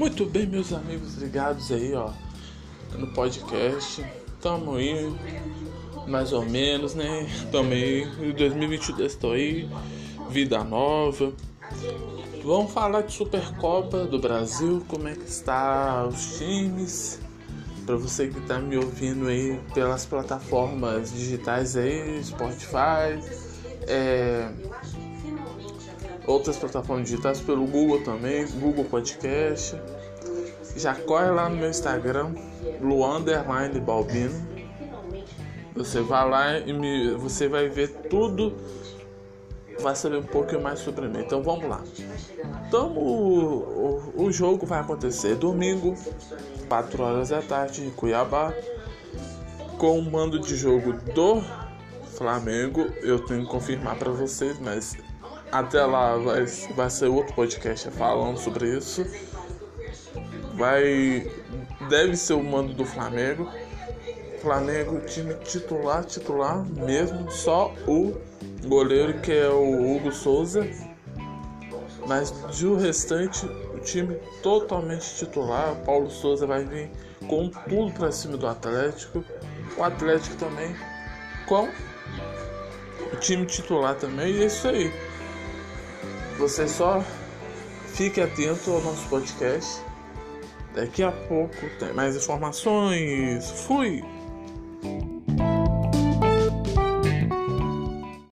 Muito bem, meus amigos ligados aí, ó, no podcast. Tamo aí, mais ou menos, né? Tamo aí, 2022 estou aí, vida nova. Vamos falar de Supercopa do Brasil, como é que está os times. Para você que tá me ouvindo aí pelas plataformas digitais aí, Spotify, é, outras plataformas digitais, pelo Google também, Google Podcast. Já corre lá no meu Instagram, Luanderline Balbino. Você vai lá e me, você vai ver tudo, vai saber um pouquinho mais sobre mim. Então vamos lá. Então o, o, o jogo vai acontecer domingo, 4 horas da tarde, em Cuiabá, com o mando de jogo do Flamengo. Eu tenho que confirmar para vocês, mas até lá vai, vai ser outro podcast falando sobre isso. Vai. Deve ser o mando do Flamengo. Flamengo, time titular, titular mesmo. Só o goleiro que é o Hugo Souza. Mas de o restante, o time totalmente titular. Paulo Souza vai vir com tudo para cima do Atlético. O Atlético também com o time titular também. E é isso aí. Você só fique atento ao nosso podcast. Daqui a pouco tem mais informações. Fui!